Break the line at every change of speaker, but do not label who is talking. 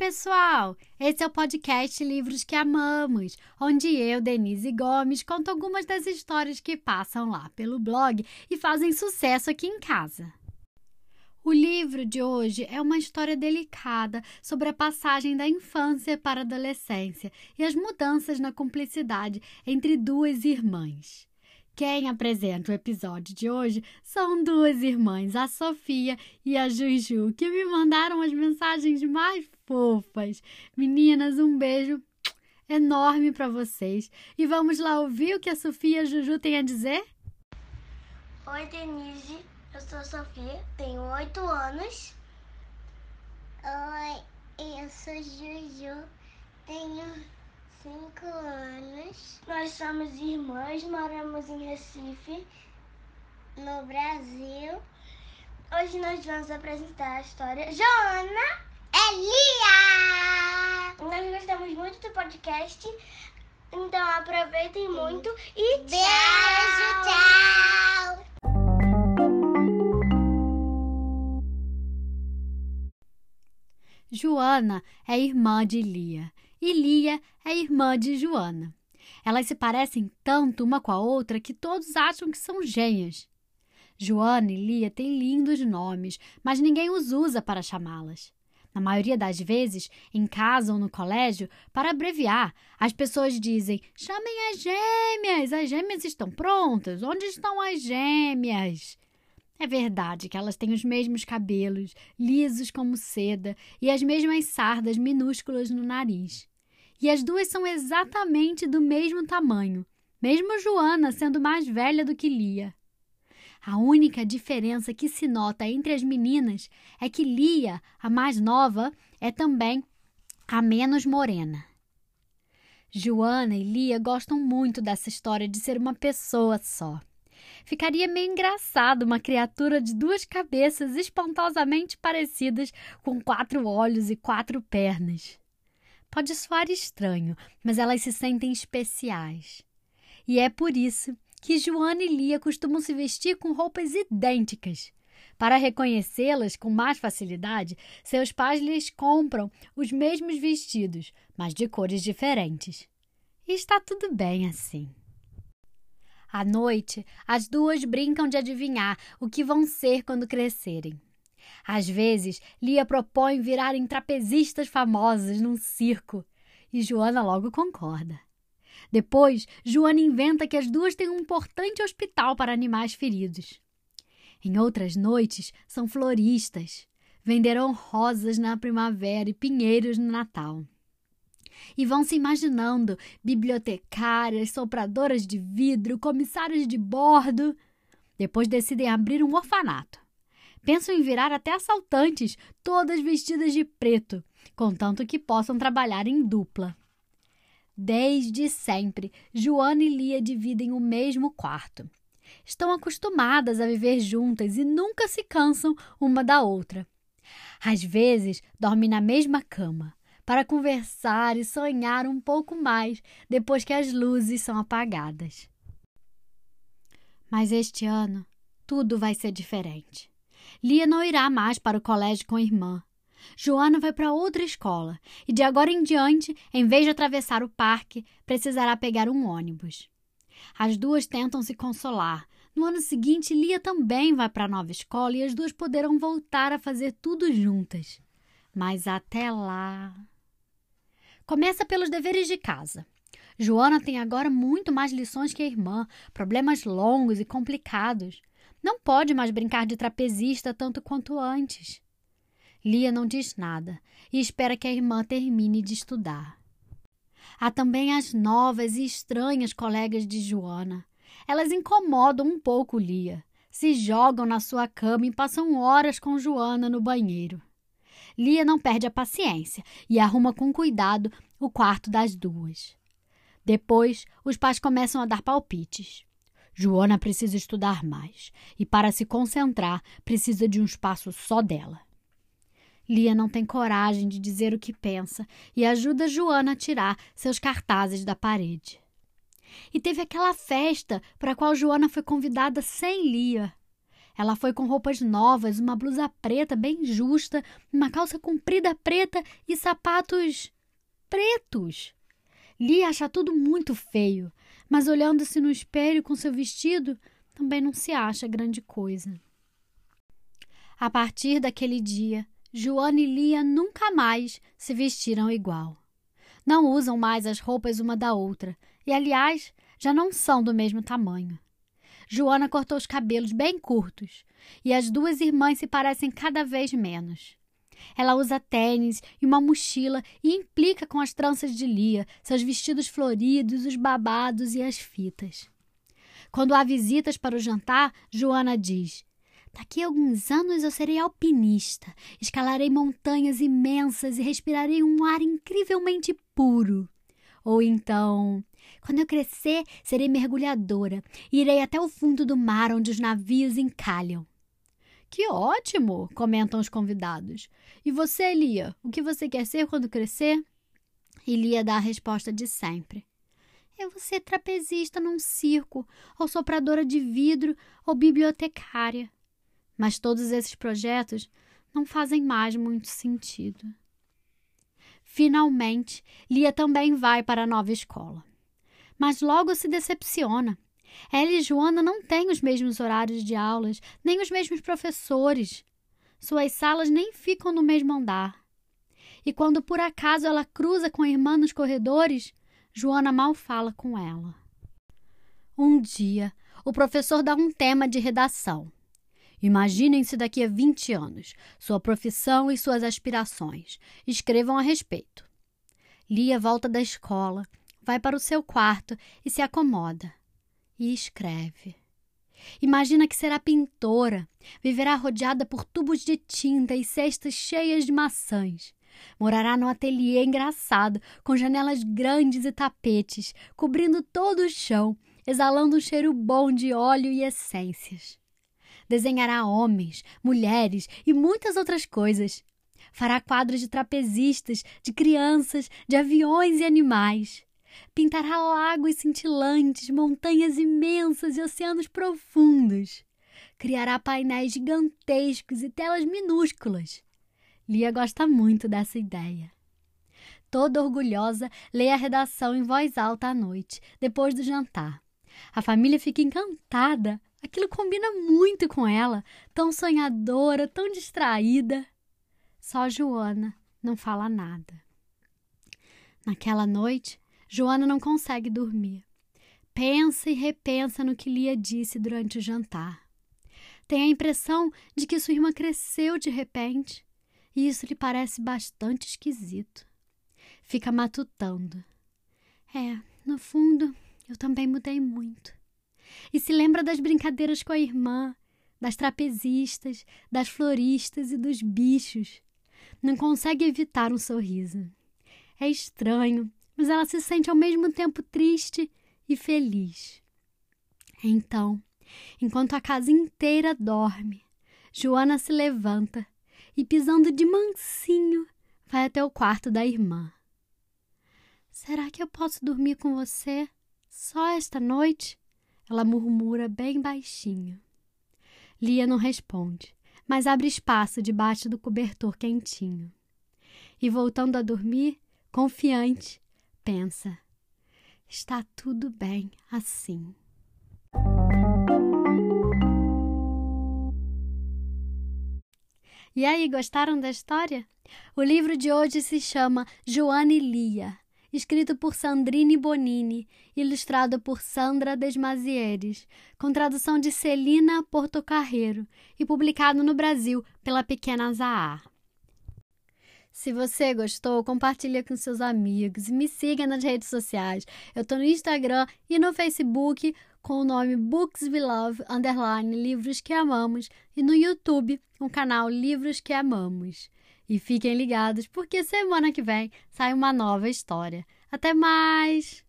pessoal! Esse é o podcast Livros que Amamos, onde eu, Denise Gomes, conto algumas das histórias que passam lá pelo blog e fazem sucesso aqui em casa. O livro de hoje é uma história delicada sobre a passagem da infância para a adolescência e as mudanças na cumplicidade entre duas irmãs. Quem apresenta o episódio de hoje são duas irmãs, a Sofia e a Juju, que me mandaram as mensagens mais fofas. Meninas, um beijo enorme para vocês. E vamos lá ouvir o que a Sofia e a Juju têm a dizer?
Oi, Denise. Eu sou a Sofia, tenho oito anos.
Oi, eu sou Juju, tenho cinco anos.
Nós somos irmãs, moramos em Recife,
no Brasil.
Hoje nós vamos apresentar a história Joana
Elia.
Nós gostamos muito do podcast, então aproveitem muito e
Beijo, tchau.
Joana é irmã de Lia e Lia é irmã de Joana. Elas se parecem tanto uma com a outra que todos acham que são gêmeas. Joana e Lia têm lindos nomes, mas ninguém os usa para chamá-las. Na maioria das vezes, em casa ou no colégio, para abreviar, as pessoas dizem: chamem as gêmeas, as gêmeas estão prontas, onde estão as gêmeas? É verdade que elas têm os mesmos cabelos, lisos como seda, e as mesmas sardas minúsculas no nariz. E as duas são exatamente do mesmo tamanho, mesmo Joana sendo mais velha do que Lia. A única diferença que se nota entre as meninas é que Lia, a mais nova, é também a menos morena. Joana e Lia gostam muito dessa história de ser uma pessoa só. Ficaria meio engraçado uma criatura de duas cabeças espantosamente parecidas, com quatro olhos e quatro pernas. Pode soar estranho, mas elas se sentem especiais. E é por isso que Joana e Lia costumam se vestir com roupas idênticas. Para reconhecê-las com mais facilidade, seus pais lhes compram os mesmos vestidos, mas de cores diferentes. E está tudo bem assim. À noite, as duas brincam de adivinhar o que vão ser quando crescerem. Às vezes, Lia propõe virarem trapezistas famosas num circo, e Joana logo concorda. Depois, Joana inventa que as duas têm um importante hospital para animais feridos. Em outras noites, são floristas. Venderão rosas na primavera e pinheiros no Natal e vão se imaginando bibliotecárias, sopradoras de vidro, comissários de bordo. Depois decidem abrir um orfanato. Pensam em virar até assaltantes, todas vestidas de preto, contanto que possam trabalhar em dupla. Desde sempre, Joana e Lia dividem o mesmo quarto. Estão acostumadas a viver juntas e nunca se cansam uma da outra. Às vezes, dormem na mesma cama, para conversar e sonhar um pouco mais depois que as luzes são apagadas. Mas este ano tudo vai ser diferente. Lia não irá mais para o colégio com a irmã. Joana vai para outra escola e de agora em diante, em vez de atravessar o parque, precisará pegar um ônibus. As duas tentam se consolar. No ano seguinte, Lia também vai para a nova escola e as duas poderão voltar a fazer tudo juntas. Mas até lá. Começa pelos deveres de casa. Joana tem agora muito mais lições que a irmã, problemas longos e complicados. Não pode mais brincar de trapezista tanto quanto antes. Lia não diz nada e espera que a irmã termine de estudar. Há também as novas e estranhas colegas de Joana. Elas incomodam um pouco Lia. Se jogam na sua cama e passam horas com Joana no banheiro. Lia não perde a paciência e arruma com cuidado o quarto das duas. Depois, os pais começam a dar palpites. Joana precisa estudar mais e, para se concentrar, precisa de um espaço só dela. Lia não tem coragem de dizer o que pensa e ajuda Joana a tirar seus cartazes da parede. E teve aquela festa para a qual Joana foi convidada sem Lia. Ela foi com roupas novas, uma blusa preta bem justa, uma calça comprida preta e sapatos pretos. Lia acha tudo muito feio, mas olhando-se no espelho com seu vestido, também não se acha grande coisa. A partir daquele dia, Joana e Lia nunca mais se vestiram igual. Não usam mais as roupas uma da outra e, aliás, já não são do mesmo tamanho. Joana cortou os cabelos bem curtos e as duas irmãs se parecem cada vez menos. Ela usa tênis e uma mochila e implica com as tranças de Lia, seus vestidos floridos, os babados e as fitas. Quando há visitas para o jantar, Joana diz: Daqui a alguns anos eu serei alpinista, escalarei montanhas imensas e respirarei um ar incrivelmente puro. Ou então, quando eu crescer, serei mergulhadora e irei até o fundo do mar onde os navios encalham. Que ótimo! comentam os convidados. E você, Lia, o que você quer ser quando crescer? E Lia dá a resposta de sempre. Eu vou ser trapezista num circo, ou sopradora de vidro, ou bibliotecária. Mas todos esses projetos não fazem mais muito sentido. Finalmente, Lia também vai para a nova escola. Mas logo se decepciona. Ela e Joana não têm os mesmos horários de aulas, nem os mesmos professores. Suas salas nem ficam no mesmo andar. E quando por acaso ela cruza com a irmã nos corredores, Joana mal fala com ela. Um dia, o professor dá um tema de redação. Imaginem-se daqui a 20 anos, sua profissão e suas aspirações. Escrevam a respeito. Lia volta da escola, vai para o seu quarto e se acomoda. E escreve. Imagina que será pintora, viverá rodeada por tubos de tinta e cestas cheias de maçãs. Morará no ateliê engraçado, com janelas grandes e tapetes, cobrindo todo o chão, exalando um cheiro bom de óleo e essências desenhará homens, mulheres e muitas outras coisas. Fará quadros de trapezistas, de crianças, de aviões e animais. Pintará lagos cintilantes, montanhas imensas e oceanos profundos. Criará painéis gigantescos e telas minúsculas. Lia gosta muito dessa ideia. Toda orgulhosa, lê a redação em voz alta à noite, depois do jantar. A família fica encantada Aquilo combina muito com ela, tão sonhadora, tão distraída. Só Joana não fala nada. Naquela noite, Joana não consegue dormir. Pensa e repensa no que Lia disse durante o jantar. Tem a impressão de que sua irmã cresceu de repente, e isso lhe parece bastante esquisito. Fica matutando. É, no fundo, eu também mudei muito e se lembra das brincadeiras com a irmã, das trapezistas, das floristas e dos bichos. Não consegue evitar um sorriso. É estranho, mas ela se sente ao mesmo tempo triste e feliz. Então, enquanto a casa inteira dorme, Joana se levanta e, pisando de mansinho, vai até o quarto da irmã. Será que eu posso dormir com você só esta noite? Ela murmura bem baixinho. Lia não responde, mas abre espaço debaixo do cobertor quentinho. E voltando a dormir, confiante, pensa: está tudo bem assim. E aí, gostaram da história? O livro de hoje se chama Joane Lia escrito por Sandrine Bonini, ilustrado por Sandra Desmazieres, com tradução de Celina Portocarreiro e publicado no Brasil pela Pequena Zahar. Se você gostou, compartilhe com seus amigos e me siga nas redes sociais. Eu estou no Instagram e no Facebook com o nome Books We Love, underline Livros que Amamos, e no YouTube, o canal Livros que Amamos. E fiquem ligados, porque semana que vem sai uma nova história. Até mais!